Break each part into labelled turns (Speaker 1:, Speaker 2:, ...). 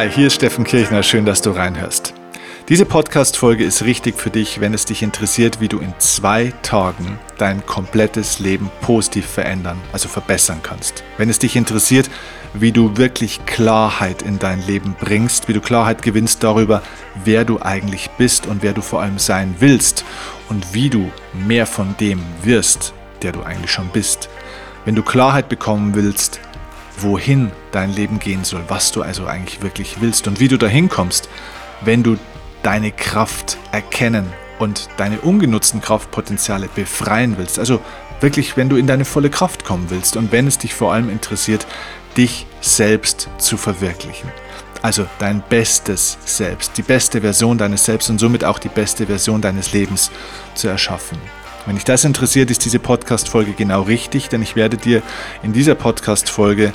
Speaker 1: Hi, hier ist Steffen Kirchner. Schön, dass du reinhörst. Diese Podcast-Folge ist richtig für dich, wenn es dich interessiert, wie du in zwei Tagen dein komplettes Leben positiv verändern, also verbessern kannst. Wenn es dich interessiert, wie du wirklich Klarheit in dein Leben bringst, wie du Klarheit gewinnst darüber, wer du eigentlich bist und wer du vor allem sein willst und wie du mehr von dem wirst, der du eigentlich schon bist. Wenn du Klarheit bekommen willst, wohin dein Leben gehen soll, was du also eigentlich wirklich willst und wie du dahin kommst, wenn du deine Kraft erkennen und deine ungenutzten Kraftpotenziale befreien willst. Also wirklich, wenn du in deine volle Kraft kommen willst und wenn es dich vor allem interessiert, dich selbst zu verwirklichen. Also dein bestes Selbst, die beste Version deines Selbst und somit auch die beste Version deines Lebens zu erschaffen. Wenn dich das interessiert, ist diese Podcast-Folge genau richtig, denn ich werde dir in dieser Podcast-Folge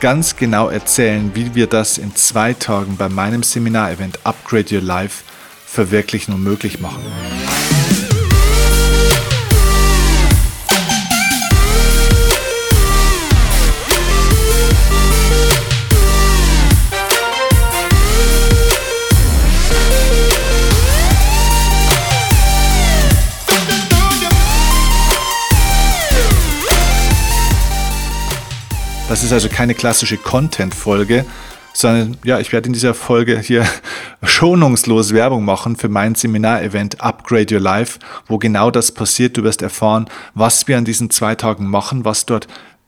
Speaker 1: ganz genau erzählen, wie wir das in zwei Tagen bei meinem Seminarevent Upgrade Your Life verwirklichen und möglich machen. Das ist also keine klassische Content-Folge, sondern ja, ich werde in dieser Folge hier schonungslos Werbung machen für mein Seminarevent Upgrade Your Life, wo genau das passiert. Du wirst erfahren, was wir an diesen zwei Tagen machen, was dort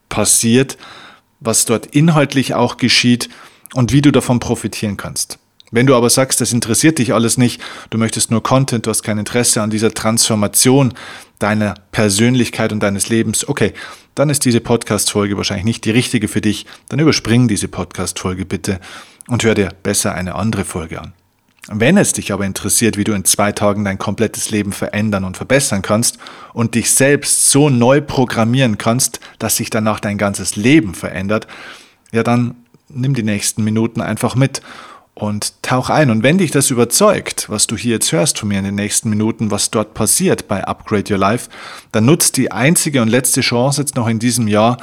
Speaker 1: passiert, was dort inhaltlich auch geschieht und wie du davon profitieren kannst. Wenn du aber sagst, das interessiert dich alles nicht, du möchtest nur Content, du hast kein Interesse an dieser Transformation deiner Persönlichkeit und deines Lebens, okay, dann ist diese Podcast-Folge wahrscheinlich nicht die richtige für dich. Dann überspring diese Podcast-Folge bitte und hör dir besser eine andere Folge an. Wenn es dich aber interessiert, wie du in zwei Tagen dein komplettes Leben verändern und verbessern kannst und dich selbst so neu programmieren kannst, dass sich danach dein ganzes Leben verändert, ja dann nimm die nächsten Minuten einfach mit und tauch ein. Und wenn dich das überzeugt, was du hier jetzt hörst von mir in den nächsten Minuten, was dort passiert bei Upgrade Your Life, dann nutzt die einzige und letzte Chance jetzt noch in diesem Jahr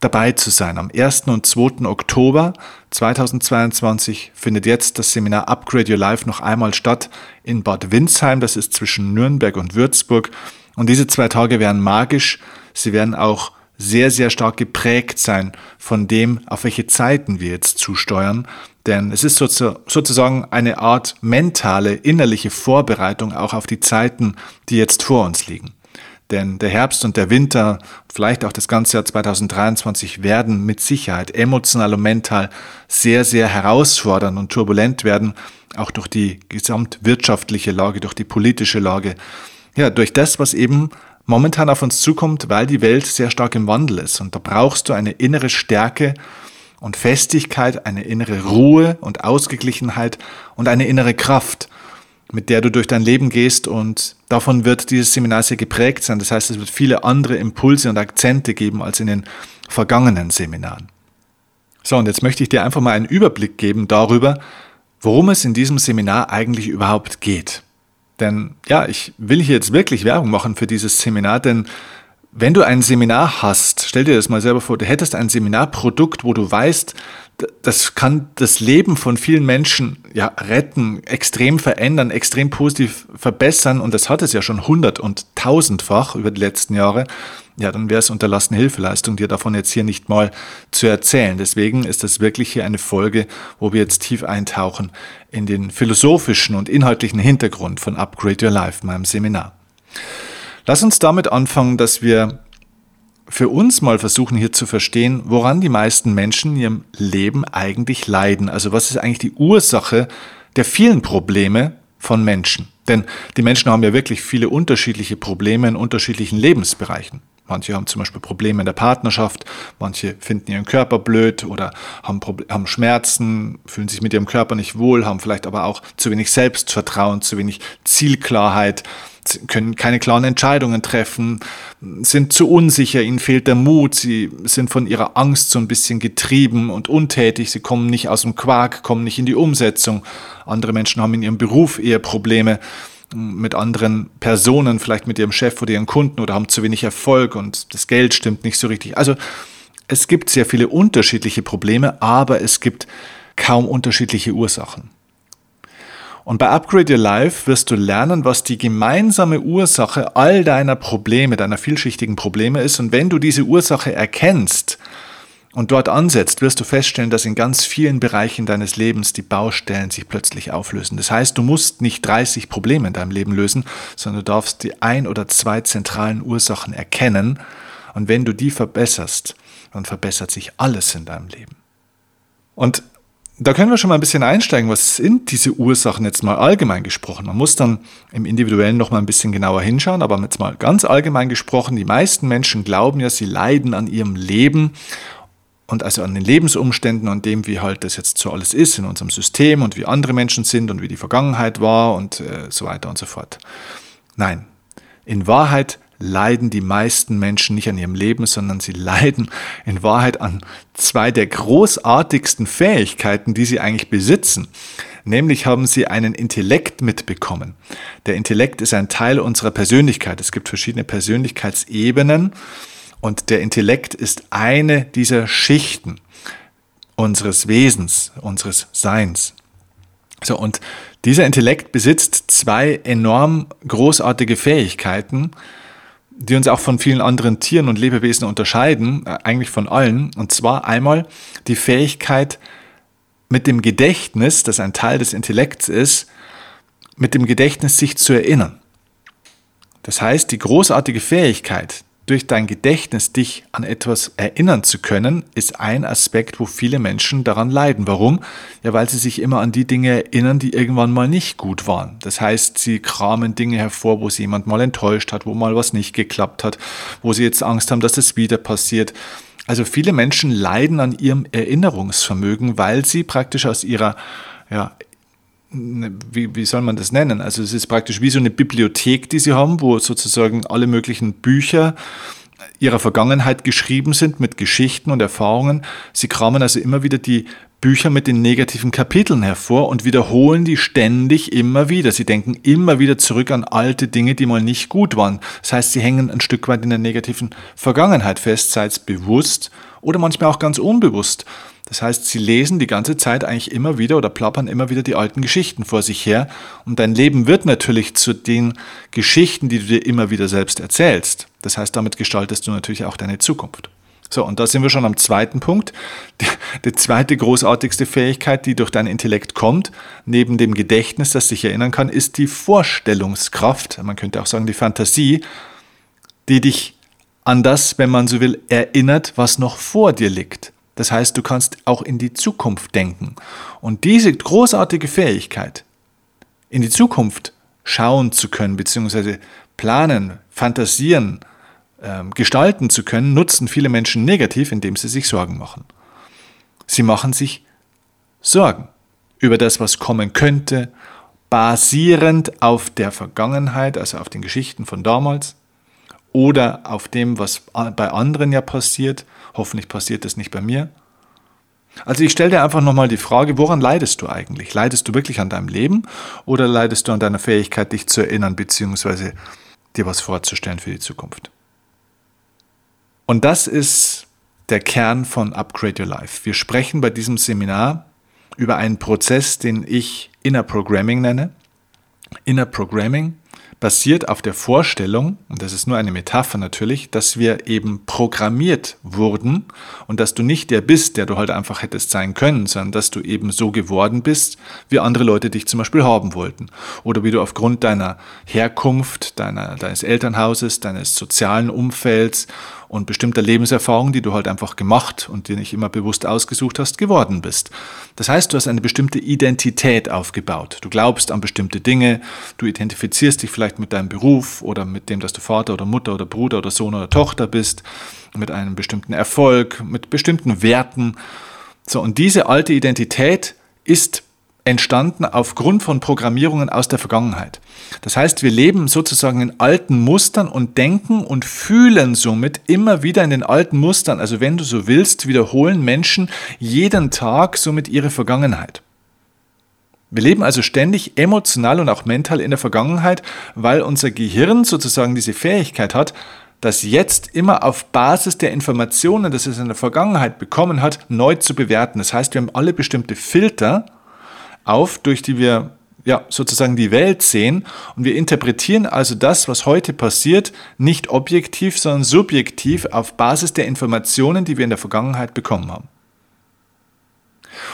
Speaker 1: dabei zu sein. Am 1. und 2. Oktober 2022 findet jetzt das Seminar Upgrade Your Life noch einmal statt in Bad Windsheim. Das ist zwischen Nürnberg und Würzburg. Und diese zwei Tage werden magisch. Sie werden auch sehr, sehr stark geprägt sein von dem, auf welche Zeiten wir jetzt zusteuern. Denn es ist sozusagen eine Art mentale, innerliche Vorbereitung auch auf die Zeiten, die jetzt vor uns liegen. Denn der Herbst und der Winter, vielleicht auch das ganze Jahr 2023 werden mit Sicherheit emotional und mental sehr, sehr herausfordernd und turbulent werden, auch durch die gesamtwirtschaftliche Lage, durch die politische Lage. Ja, durch das, was eben momentan auf uns zukommt, weil die Welt sehr stark im Wandel ist. Und da brauchst du eine innere Stärke und Festigkeit, eine innere Ruhe und Ausgeglichenheit und eine innere Kraft, mit der du durch dein Leben gehst. Und davon wird dieses Seminar sehr geprägt sein. Das heißt, es wird viele andere Impulse und Akzente geben als in den vergangenen Seminaren. So, und jetzt möchte ich dir einfach mal einen Überblick geben darüber, worum es in diesem Seminar eigentlich überhaupt geht. Denn ja, ich will hier jetzt wirklich Werbung machen für dieses Seminar, denn wenn du ein Seminar hast, stell dir das mal selber vor, du hättest ein Seminarprodukt, wo du weißt, das kann das Leben von vielen Menschen ja retten, extrem verändern, extrem positiv verbessern. Und das hat es ja schon hundert und tausendfach über die letzten Jahre, ja, dann wäre es unterlassene Hilfeleistung, dir davon jetzt hier nicht mal zu erzählen. Deswegen ist das wirklich hier eine Folge, wo wir jetzt tief eintauchen in den philosophischen und inhaltlichen Hintergrund von Upgrade Your Life, meinem Seminar. Lass uns damit anfangen, dass wir für uns mal versuchen hier zu verstehen, woran die meisten Menschen in ihrem Leben eigentlich leiden. Also was ist eigentlich die Ursache der vielen Probleme von Menschen? Denn die Menschen haben ja wirklich viele unterschiedliche Probleme in unterschiedlichen Lebensbereichen. Manche haben zum Beispiel Probleme in der Partnerschaft, manche finden ihren Körper blöd oder haben, haben Schmerzen, fühlen sich mit ihrem Körper nicht wohl, haben vielleicht aber auch zu wenig Selbstvertrauen, zu wenig Zielklarheit, können keine klaren Entscheidungen treffen, sind zu unsicher, ihnen fehlt der Mut, sie sind von ihrer Angst so ein bisschen getrieben und untätig, sie kommen nicht aus dem Quark, kommen nicht in die Umsetzung. Andere Menschen haben in ihrem Beruf eher Probleme mit anderen Personen, vielleicht mit ihrem Chef oder ihren Kunden oder haben zu wenig Erfolg und das Geld stimmt nicht so richtig. Also es gibt sehr viele unterschiedliche Probleme, aber es gibt kaum unterschiedliche Ursachen. Und bei Upgrade Your Life wirst du lernen, was die gemeinsame Ursache all deiner Probleme, deiner vielschichtigen Probleme ist. Und wenn du diese Ursache erkennst und dort ansetzt, wirst du feststellen, dass in ganz vielen Bereichen deines Lebens die Baustellen sich plötzlich auflösen. Das heißt, du musst nicht 30 Probleme in deinem Leben lösen, sondern du darfst die ein oder zwei zentralen Ursachen erkennen. Und wenn du die verbesserst, dann verbessert sich alles in deinem Leben. Und da können wir schon mal ein bisschen einsteigen, was sind diese Ursachen jetzt mal allgemein gesprochen. Man muss dann im Individuellen noch mal ein bisschen genauer hinschauen, aber jetzt mal ganz allgemein gesprochen, die meisten Menschen glauben ja, sie leiden an ihrem Leben und also an den Lebensumständen und dem, wie halt das jetzt so alles ist in unserem System und wie andere Menschen sind und wie die Vergangenheit war und äh, so weiter und so fort. Nein, in Wahrheit leiden die meisten Menschen nicht an ihrem Leben, sondern sie leiden in Wahrheit an zwei der großartigsten Fähigkeiten, die sie eigentlich besitzen. Nämlich haben sie einen Intellekt mitbekommen. Der Intellekt ist ein Teil unserer Persönlichkeit. Es gibt verschiedene Persönlichkeitsebenen und der Intellekt ist eine dieser Schichten unseres Wesens, unseres Seins. So, und dieser Intellekt besitzt zwei enorm großartige Fähigkeiten, die uns auch von vielen anderen Tieren und Lebewesen unterscheiden, äh, eigentlich von allen. Und zwar einmal die Fähigkeit, mit dem Gedächtnis, das ein Teil des Intellekts ist, mit dem Gedächtnis sich zu erinnern. Das heißt, die großartige Fähigkeit, durch dein Gedächtnis dich an etwas erinnern zu können, ist ein Aspekt, wo viele Menschen daran leiden. Warum? Ja, weil sie sich immer an die Dinge erinnern, die irgendwann mal nicht gut waren. Das heißt, sie kramen Dinge hervor, wo sie jemand mal enttäuscht hat, wo mal was nicht geklappt hat, wo sie jetzt Angst haben, dass es wieder passiert. Also viele Menschen leiden an ihrem Erinnerungsvermögen, weil sie praktisch aus ihrer ja, wie, wie soll man das nennen? Also es ist praktisch wie so eine Bibliothek, die sie haben, wo sozusagen alle möglichen Bücher ihrer Vergangenheit geschrieben sind mit Geschichten und Erfahrungen. Sie kramen also immer wieder die Bücher mit den negativen Kapiteln hervor und wiederholen die ständig immer wieder. Sie denken immer wieder zurück an alte Dinge, die mal nicht gut waren. Das heißt, sie hängen ein Stück weit in der negativen Vergangenheit fest, sei es bewusst oder manchmal auch ganz unbewusst. Das heißt, sie lesen die ganze Zeit eigentlich immer wieder oder plappern immer wieder die alten Geschichten vor sich her. Und dein Leben wird natürlich zu den Geschichten, die du dir immer wieder selbst erzählst. Das heißt, damit gestaltest du natürlich auch deine Zukunft. So, und da sind wir schon am zweiten Punkt. Die, die, zweite großartigste Fähigkeit, die durch dein Intellekt kommt, neben dem Gedächtnis, das sich erinnern kann, ist die Vorstellungskraft, man könnte auch sagen die Fantasie, die dich an das, wenn man so will, erinnert, was noch vor dir liegt. Das heißt, du kannst auch in die Zukunft denken. Und diese großartige Fähigkeit, in die Zukunft schauen zu können, beziehungsweise planen, fantasieren, äh, gestalten zu können, nutzen viele Menschen negativ, indem sie sich Sorgen machen. Sie machen sich Sorgen über das, was kommen könnte, basierend auf der Vergangenheit, also auf den Geschichten von damals, oder auf dem, was bei anderen ja passiert. Hoffentlich passiert das nicht bei mir. Also ich stelle dir einfach nochmal die Frage, woran leidest du eigentlich? Leidest du wirklich an deinem Leben oder leidest du an deiner Fähigkeit, dich zu erinnern bzw. dir was vorzustellen für die Zukunft? Und das ist der Kern von Upgrade Your Life. Wir sprechen bei diesem Seminar über einen Prozess, den ich Inner Programming nenne. Inner Programming basiert auf der Vorstellung, und das ist nur eine Metapher natürlich, dass wir eben programmiert wurden und dass du nicht der bist, der du halt einfach hättest sein können, sondern dass du eben so geworden bist, wie andere Leute dich zum Beispiel haben wollten. Oder wie du aufgrund deiner Herkunft, deiner, deines Elternhauses, deines sozialen Umfelds und bestimmter Lebenserfahrung, die du halt einfach gemacht und dir nicht immer bewusst ausgesucht hast, geworden bist. Das heißt, du hast eine bestimmte Identität aufgebaut. Du glaubst an bestimmte Dinge, du identifizierst dich vielleicht mit deinem Beruf oder mit dem, dass du Vater oder Mutter oder Bruder oder Sohn oder Tochter bist, mit einem bestimmten Erfolg, mit bestimmten Werten. So, und diese alte Identität ist entstanden aufgrund von Programmierungen aus der Vergangenheit. Das heißt, wir leben sozusagen in alten Mustern und denken und fühlen somit immer wieder in den alten Mustern. Also wenn du so willst, wiederholen Menschen jeden Tag somit ihre Vergangenheit. Wir leben also ständig emotional und auch mental in der Vergangenheit, weil unser Gehirn sozusagen diese Fähigkeit hat, das Jetzt immer auf Basis der Informationen, das es in der Vergangenheit bekommen hat, neu zu bewerten. Das heißt, wir haben alle bestimmte Filter auf, durch die wir ja, sozusagen die Welt sehen und wir interpretieren also das, was heute passiert, nicht objektiv, sondern subjektiv auf Basis der Informationen, die wir in der Vergangenheit bekommen haben.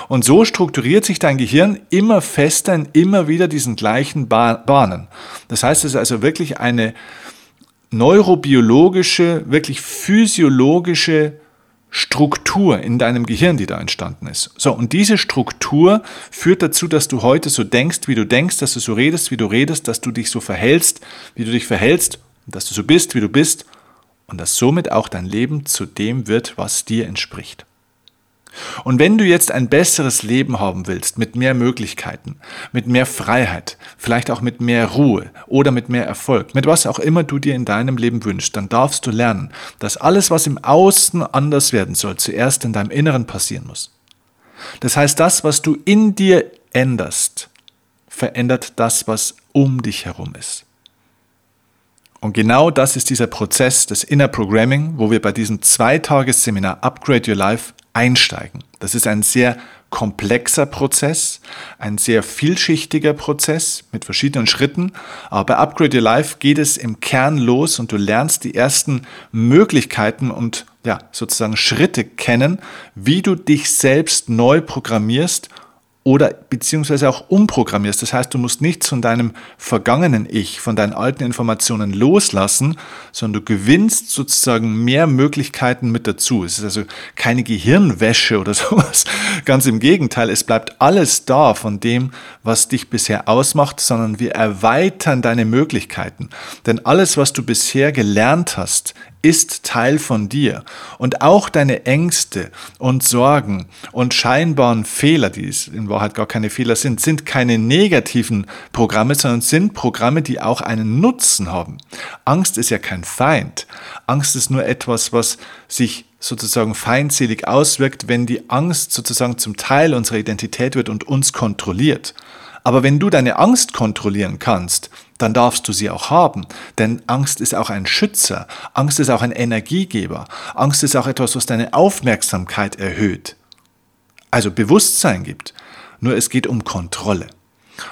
Speaker 1: Und so strukturiert sich dein Gehirn immer fester in immer wieder diesen gleichen Bahnen. Das heißt, es ist also wirklich eine neurobiologische, wirklich physiologische Struktur in deinem Gehirn, die da entstanden ist. So, und diese Struktur führt dazu, dass du heute so denkst, wie du denkst, dass du so redest, wie du redest, dass du dich so verhältst, wie du dich verhältst, und dass du so bist, wie du bist, und dass somit auch dein Leben zu dem wird, was dir entspricht. Und wenn du jetzt ein besseres Leben haben willst, mit mehr Möglichkeiten, mit mehr Freiheit, vielleicht auch mit mehr Ruhe oder mit mehr Erfolg, mit was auch immer du dir in deinem Leben wünschst, dann darfst du lernen, dass alles, was im Außen anders werden soll, zuerst in deinem Inneren passieren muss. Das heißt, das, was du in dir änderst, verändert das, was um dich herum ist. Und genau das ist dieser Prozess des Inner Programming, wo wir bei diesem Zweitagesseminar Upgrade Your Life einsteigen. Das ist ein sehr komplexer Prozess, ein sehr vielschichtiger Prozess mit verschiedenen Schritten. Aber bei Upgrade Your Life geht es im Kern los und du lernst die ersten Möglichkeiten und ja, sozusagen Schritte kennen, wie du dich selbst neu programmierst oder beziehungsweise auch umprogrammierst. Das heißt, du musst nichts von deinem vergangenen Ich, von deinen alten Informationen loslassen, sondern du gewinnst sozusagen mehr Möglichkeiten mit dazu. Es ist also keine Gehirnwäsche oder sowas. Ganz im Gegenteil, es bleibt alles da von dem, was dich bisher ausmacht, sondern wir erweitern deine Möglichkeiten. Denn alles, was du bisher gelernt hast, ist Teil von dir. Und auch deine Ängste und Sorgen und scheinbaren Fehler, die in Wahrheit gar keine Fehler sind, sind keine negativen Programme, sondern sind Programme, die auch einen Nutzen haben. Angst ist ja kein Feind. Angst ist nur etwas, was sich sozusagen feindselig auswirkt, wenn die Angst sozusagen zum Teil unserer Identität wird und uns kontrolliert. Aber wenn du deine Angst kontrollieren kannst, dann darfst du sie auch haben. Denn Angst ist auch ein Schützer. Angst ist auch ein Energiegeber. Angst ist auch etwas, was deine Aufmerksamkeit erhöht. Also Bewusstsein gibt. Nur es geht um Kontrolle.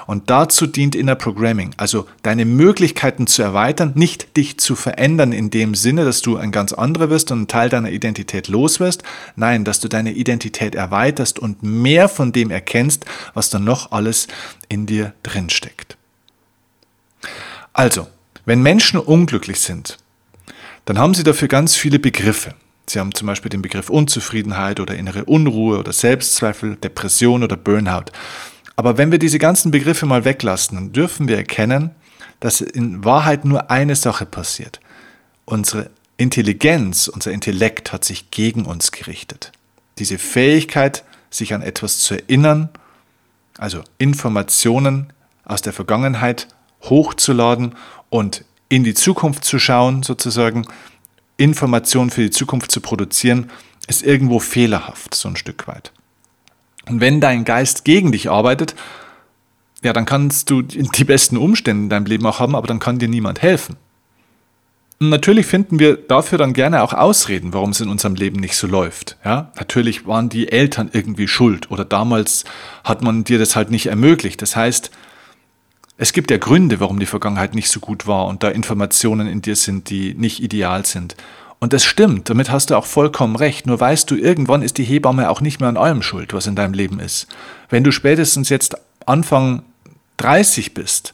Speaker 1: Und dazu dient Inner Programming, also deine Möglichkeiten zu erweitern, nicht dich zu verändern in dem Sinne, dass du ein ganz anderer wirst und einen Teil deiner Identität los wirst. Nein, dass du deine Identität erweiterst und mehr von dem erkennst, was dann noch alles in dir drinsteckt. Also, wenn Menschen unglücklich sind, dann haben sie dafür ganz viele Begriffe. Sie haben zum Beispiel den Begriff Unzufriedenheit oder innere Unruhe oder Selbstzweifel, Depression oder Burnout. Aber wenn wir diese ganzen Begriffe mal weglassen, dürfen wir erkennen, dass in Wahrheit nur eine Sache passiert. Unsere Intelligenz, unser Intellekt hat sich gegen uns gerichtet. Diese Fähigkeit, sich an etwas zu erinnern, also Informationen aus der Vergangenheit hochzuladen und in die Zukunft zu schauen, sozusagen Informationen für die Zukunft zu produzieren, ist irgendwo fehlerhaft, so ein Stück weit. Und wenn dein Geist gegen dich arbeitet, ja, dann kannst du die besten Umstände in deinem Leben auch haben, aber dann kann dir niemand helfen. Und natürlich finden wir dafür dann gerne auch Ausreden, warum es in unserem Leben nicht so läuft. Ja, natürlich waren die Eltern irgendwie schuld oder damals hat man dir das halt nicht ermöglicht. Das heißt, es gibt ja Gründe, warum die Vergangenheit nicht so gut war und da Informationen in dir sind, die nicht ideal sind. Und das stimmt, damit hast du auch vollkommen recht. Nur weißt du, irgendwann ist die Hebamme auch nicht mehr an allem schuld, was in deinem Leben ist. Wenn du spätestens jetzt Anfang 30 bist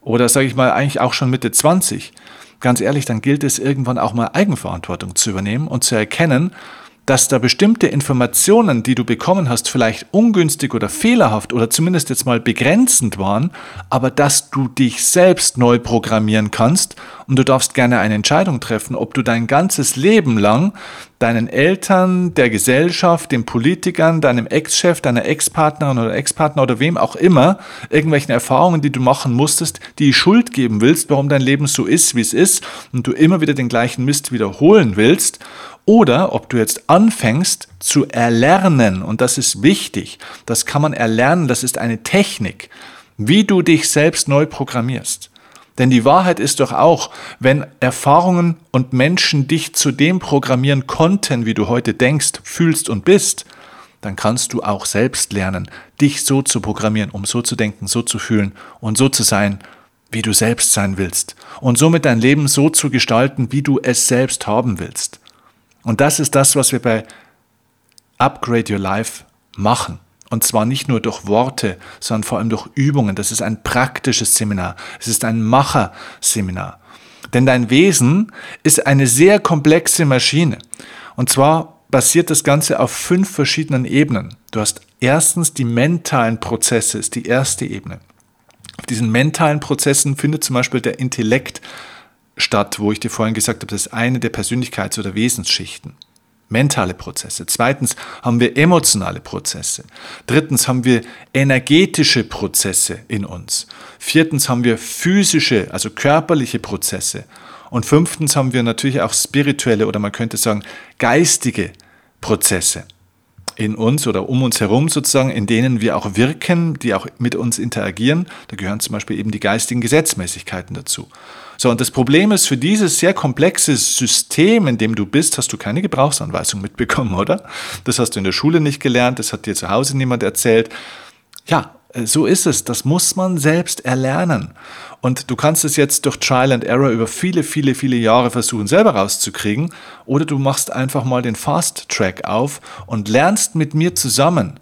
Speaker 1: oder sage ich mal eigentlich auch schon Mitte 20, ganz ehrlich, dann gilt es irgendwann auch mal Eigenverantwortung zu übernehmen und zu erkennen, dass da bestimmte Informationen, die du bekommen hast, vielleicht ungünstig oder fehlerhaft oder zumindest jetzt mal begrenzend waren, aber dass du dich selbst neu programmieren kannst und du darfst gerne eine Entscheidung treffen, ob du dein ganzes Leben lang deinen Eltern, der Gesellschaft, den Politikern, deinem Ex-Chef, deiner Ex-Partnerin oder Ex-Partner oder wem auch immer irgendwelchen Erfahrungen, die du machen musstest, die Schuld geben willst, warum dein Leben so ist, wie es ist und du immer wieder den gleichen Mist wiederholen willst oder ob du jetzt anfängst zu erlernen, und das ist wichtig, das kann man erlernen, das ist eine Technik, wie du dich selbst neu programmierst. Denn die Wahrheit ist doch auch, wenn Erfahrungen und Menschen dich zu dem programmieren konnten, wie du heute denkst, fühlst und bist, dann kannst du auch selbst lernen, dich so zu programmieren, um so zu denken, so zu fühlen und so zu sein, wie du selbst sein willst. Und somit dein Leben so zu gestalten, wie du es selbst haben willst. Und das ist das, was wir bei Upgrade Your Life machen. Und zwar nicht nur durch Worte, sondern vor allem durch Übungen. Das ist ein praktisches Seminar. Es ist ein Macherseminar. Denn dein Wesen ist eine sehr komplexe Maschine. Und zwar basiert das Ganze auf fünf verschiedenen Ebenen. Du hast erstens die mentalen Prozesse, ist die erste Ebene. Auf diesen mentalen Prozessen findet zum Beispiel der Intellekt statt, wo ich dir vorhin gesagt habe, das ist eine der Persönlichkeits- oder Wesensschichten mentale Prozesse. Zweitens haben wir emotionale Prozesse. Drittens haben wir energetische Prozesse in uns. Viertens haben wir physische, also körperliche Prozesse. Und fünftens haben wir natürlich auch spirituelle oder man könnte sagen geistige Prozesse in uns oder um uns herum sozusagen, in denen wir auch wirken, die auch mit uns interagieren. Da gehören zum Beispiel eben die geistigen Gesetzmäßigkeiten dazu. So, und das Problem ist, für dieses sehr komplexe System, in dem du bist, hast du keine Gebrauchsanweisung mitbekommen, oder? Das hast du in der Schule nicht gelernt, das hat dir zu Hause niemand erzählt. Ja, äh, so ist es. Das muss man selbst erlernen. Und du kannst es jetzt durch Trial and Error über viele, viele, viele Jahre versuchen, selber rauszukriegen. Oder du machst einfach mal den Fast Track auf und lernst mit mir zusammen,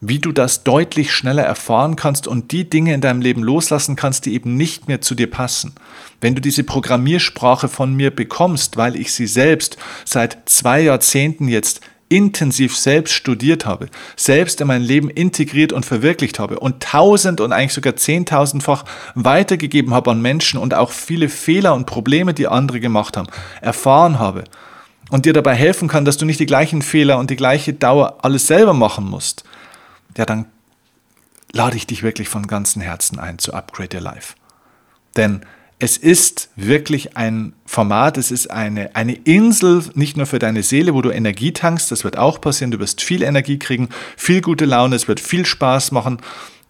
Speaker 1: wie du das deutlich schneller erfahren kannst und die Dinge in deinem Leben loslassen kannst, die eben nicht mehr zu dir passen. Wenn du diese Programmiersprache von mir bekommst, weil ich sie selbst seit zwei Jahrzehnten jetzt intensiv selbst studiert habe, selbst in mein Leben integriert und verwirklicht habe und tausend und eigentlich sogar zehntausendfach weitergegeben habe an Menschen und auch viele Fehler und Probleme, die andere gemacht haben, erfahren habe und dir dabei helfen kann, dass du nicht die gleichen Fehler und die gleiche Dauer alles selber machen musst, ja, dann lade ich dich wirklich von ganzem Herzen ein zu Upgrade Your Life. Denn es ist wirklich ein Format, es ist eine, eine Insel, nicht nur für deine Seele, wo du Energie tankst, das wird auch passieren, du wirst viel Energie kriegen, viel gute Laune, es wird viel Spaß machen,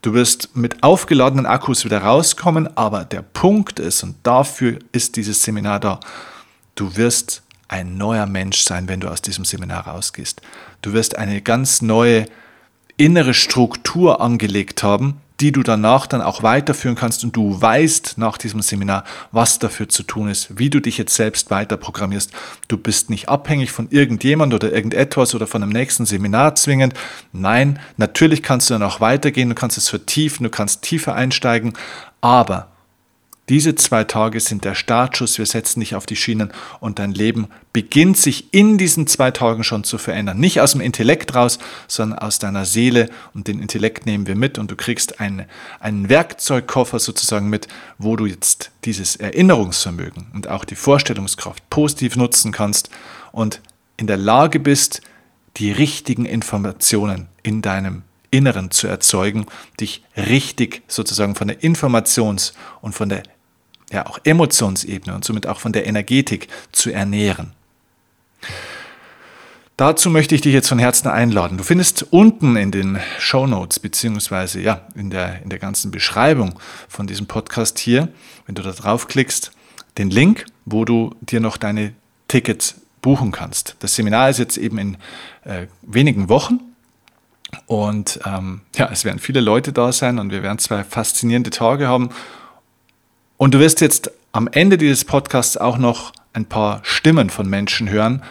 Speaker 1: du wirst mit aufgeladenen Akkus wieder rauskommen, aber der Punkt ist, und dafür ist dieses Seminar da, du wirst ein neuer Mensch sein, wenn du aus diesem Seminar rausgehst. Du wirst eine ganz neue innere Struktur angelegt haben, die du danach dann auch weiterführen kannst und du weißt nach diesem Seminar, was dafür zu tun ist, wie du dich jetzt selbst weiter programmierst. Du bist nicht abhängig von irgendjemand oder irgendetwas oder von einem nächsten Seminar zwingend. Nein, natürlich kannst du dann auch weitergehen, du kannst es vertiefen, du kannst tiefer einsteigen, aber diese zwei Tage sind der Startschuss, wir setzen dich auf die Schienen und dein Leben beginnt sich in diesen zwei Tagen schon zu verändern. Nicht aus dem Intellekt raus, sondern aus deiner Seele und den Intellekt nehmen wir mit und du kriegst einen, einen Werkzeugkoffer sozusagen mit, wo du jetzt dieses Erinnerungsvermögen und auch die Vorstellungskraft positiv nutzen kannst und in der Lage bist, die richtigen Informationen in deinem Inneren zu erzeugen, dich richtig sozusagen von der Informations- und von der ja auch Emotionsebene und somit auch von der Energetik zu ernähren. Dazu möchte ich dich jetzt von Herzen einladen. Du findest unten in den Show Notes beziehungsweise ja in der, in der ganzen Beschreibung von diesem Podcast hier, wenn du da draufklickst, den Link, wo du dir noch deine Tickets buchen kannst. Das Seminar ist jetzt eben in äh, wenigen Wochen und ähm, ja, es werden viele Leute da sein und wir werden zwei faszinierende Tage haben und du wirst jetzt am Ende dieses Podcasts auch noch ein paar Stimmen von Menschen hören,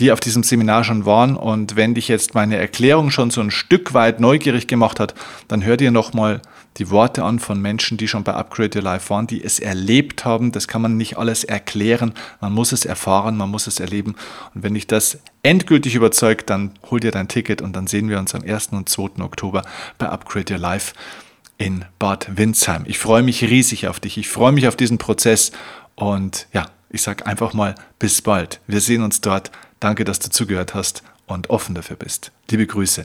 Speaker 1: die auf diesem Seminar schon waren. Und wenn dich jetzt meine Erklärung schon so ein Stück weit neugierig gemacht hat, dann hör dir nochmal die Worte an von Menschen, die schon bei Upgrade Your Life waren, die es erlebt haben. Das kann man nicht alles erklären. Man muss es erfahren, man muss es erleben. Und wenn dich das endgültig überzeugt, dann hol dir dein Ticket und dann sehen wir uns am 1. und 2. Oktober bei Upgrade Your Life in Bad Windsheim. Ich freue mich riesig auf dich. Ich freue mich auf diesen Prozess und ja, ich sage einfach mal bis bald. Wir sehen uns dort. Danke, dass du zugehört hast und offen dafür bist. Liebe Grüße,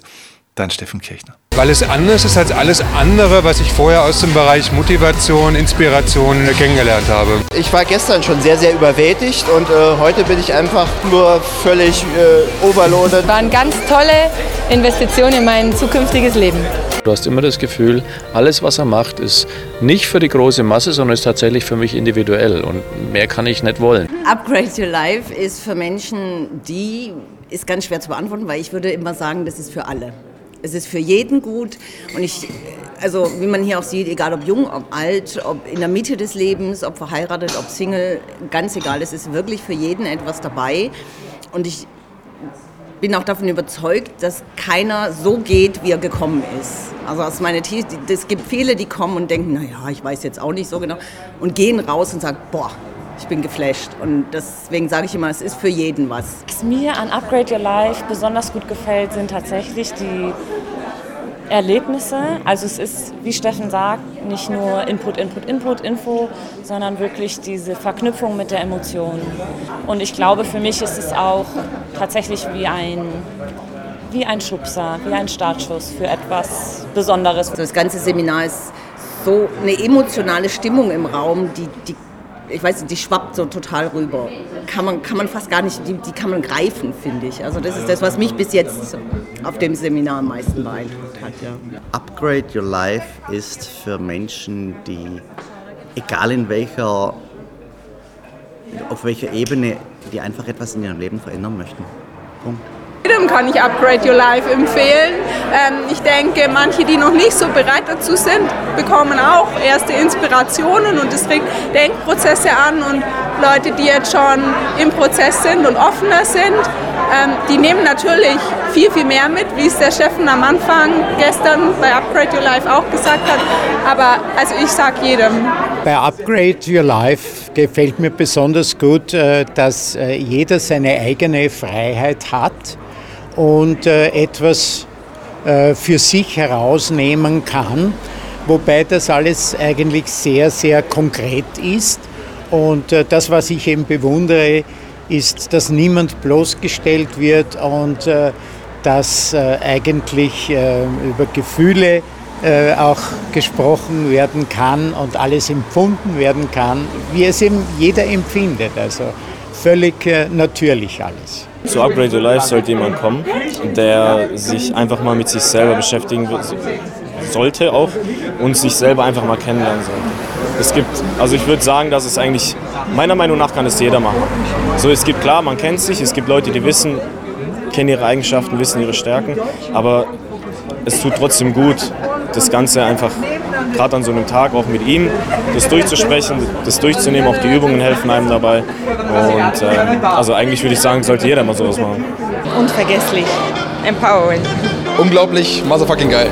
Speaker 1: dein Steffen Kirchner.
Speaker 2: Weil es anders ist als alles andere, was ich vorher aus dem Bereich Motivation, Inspiration kennengelernt habe.
Speaker 3: Ich war gestern schon sehr, sehr überwältigt und äh, heute bin ich einfach nur völlig äh, overloaded.
Speaker 4: War eine ganz tolle Investition in mein zukünftiges Leben.
Speaker 5: Du hast immer das Gefühl, alles, was er macht, ist nicht für die große Masse, sondern ist tatsächlich für mich individuell. Und mehr kann ich nicht wollen.
Speaker 6: Upgrade Your Life ist für Menschen, die ist ganz schwer zu beantworten, weil ich würde immer sagen, das ist für alle. Es ist für jeden gut. Und ich, also wie man hier auch sieht, egal ob jung, ob alt, ob in der Mitte des Lebens, ob verheiratet, ob Single, ganz egal, es ist wirklich für jeden etwas dabei. Und ich bin auch davon überzeugt, dass keiner so geht, wie er gekommen ist. Also aus meiner Tiefe, es gibt viele, die kommen und denken, naja, ich weiß jetzt auch nicht so genau und gehen raus und sagen, boah, ich bin geflasht. Und deswegen sage ich immer, es ist für jeden was.
Speaker 7: Was mir an Upgrade Your Life besonders gut gefällt, sind tatsächlich die Erlebnisse. Also es ist, wie Steffen sagt, nicht nur Input, Input, Input, Info, sondern wirklich diese Verknüpfung mit der Emotion. Und ich glaube, für mich ist es auch tatsächlich wie ein, wie ein Schubser, wie ein Startschuss für etwas Besonderes.
Speaker 6: Also das ganze Seminar ist so eine emotionale Stimmung im Raum, die, die ich weiß nicht, die schwappt so total rüber. Kann man, kann man fast gar nicht, die, die kann man greifen, finde ich. Also das ist das, was mich bis jetzt auf dem Seminar am meisten beeindruckt hat. Ja.
Speaker 3: Upgrade Your Life ist für Menschen, die, egal in welcher, auf welcher Ebene, die einfach etwas in ihrem Leben verändern möchten. Punkt.
Speaker 8: Jedem kann ich Upgrade Your Life empfehlen. Ähm, ich denke, manche, die noch nicht so bereit dazu sind, bekommen auch erste Inspirationen und es regt Denkprozesse an und Leute, die jetzt schon im Prozess sind und offener sind, ähm, die nehmen natürlich viel, viel mehr mit, wie es der Steffen am Anfang gestern bei Upgrade Your Life auch gesagt hat. Aber also ich sage jedem.
Speaker 9: Bei Upgrade Your Life gefällt mir besonders gut, äh, dass äh, jeder seine eigene Freiheit hat und äh, etwas äh, für sich herausnehmen kann, wobei das alles eigentlich sehr, sehr konkret ist. Und äh, das, was ich eben bewundere, ist, dass niemand bloßgestellt wird und äh, dass äh, eigentlich äh, über Gefühle auch gesprochen werden kann und alles empfunden werden kann, wie es eben jeder empfindet. Also völlig natürlich alles.
Speaker 10: Zu Upgrade Your Life sollte jemand kommen, der sich einfach mal mit sich selber beschäftigen sollte auch und sich selber einfach mal kennenlernen sollte. Es gibt, also ich würde sagen, dass es eigentlich, meiner Meinung nach kann es jeder machen. So, es gibt klar, man kennt sich, es gibt Leute, die wissen, kennen ihre Eigenschaften, wissen ihre Stärken, aber es tut trotzdem gut, das Ganze einfach gerade an so einem Tag auch mit ihm, das durchzusprechen, das durchzunehmen, auch die Übungen helfen einem dabei. Und äh, also eigentlich würde ich sagen, sollte jeder mal sowas machen.
Speaker 4: Unvergesslich. Empowering.
Speaker 11: Unglaublich, motherfucking geil.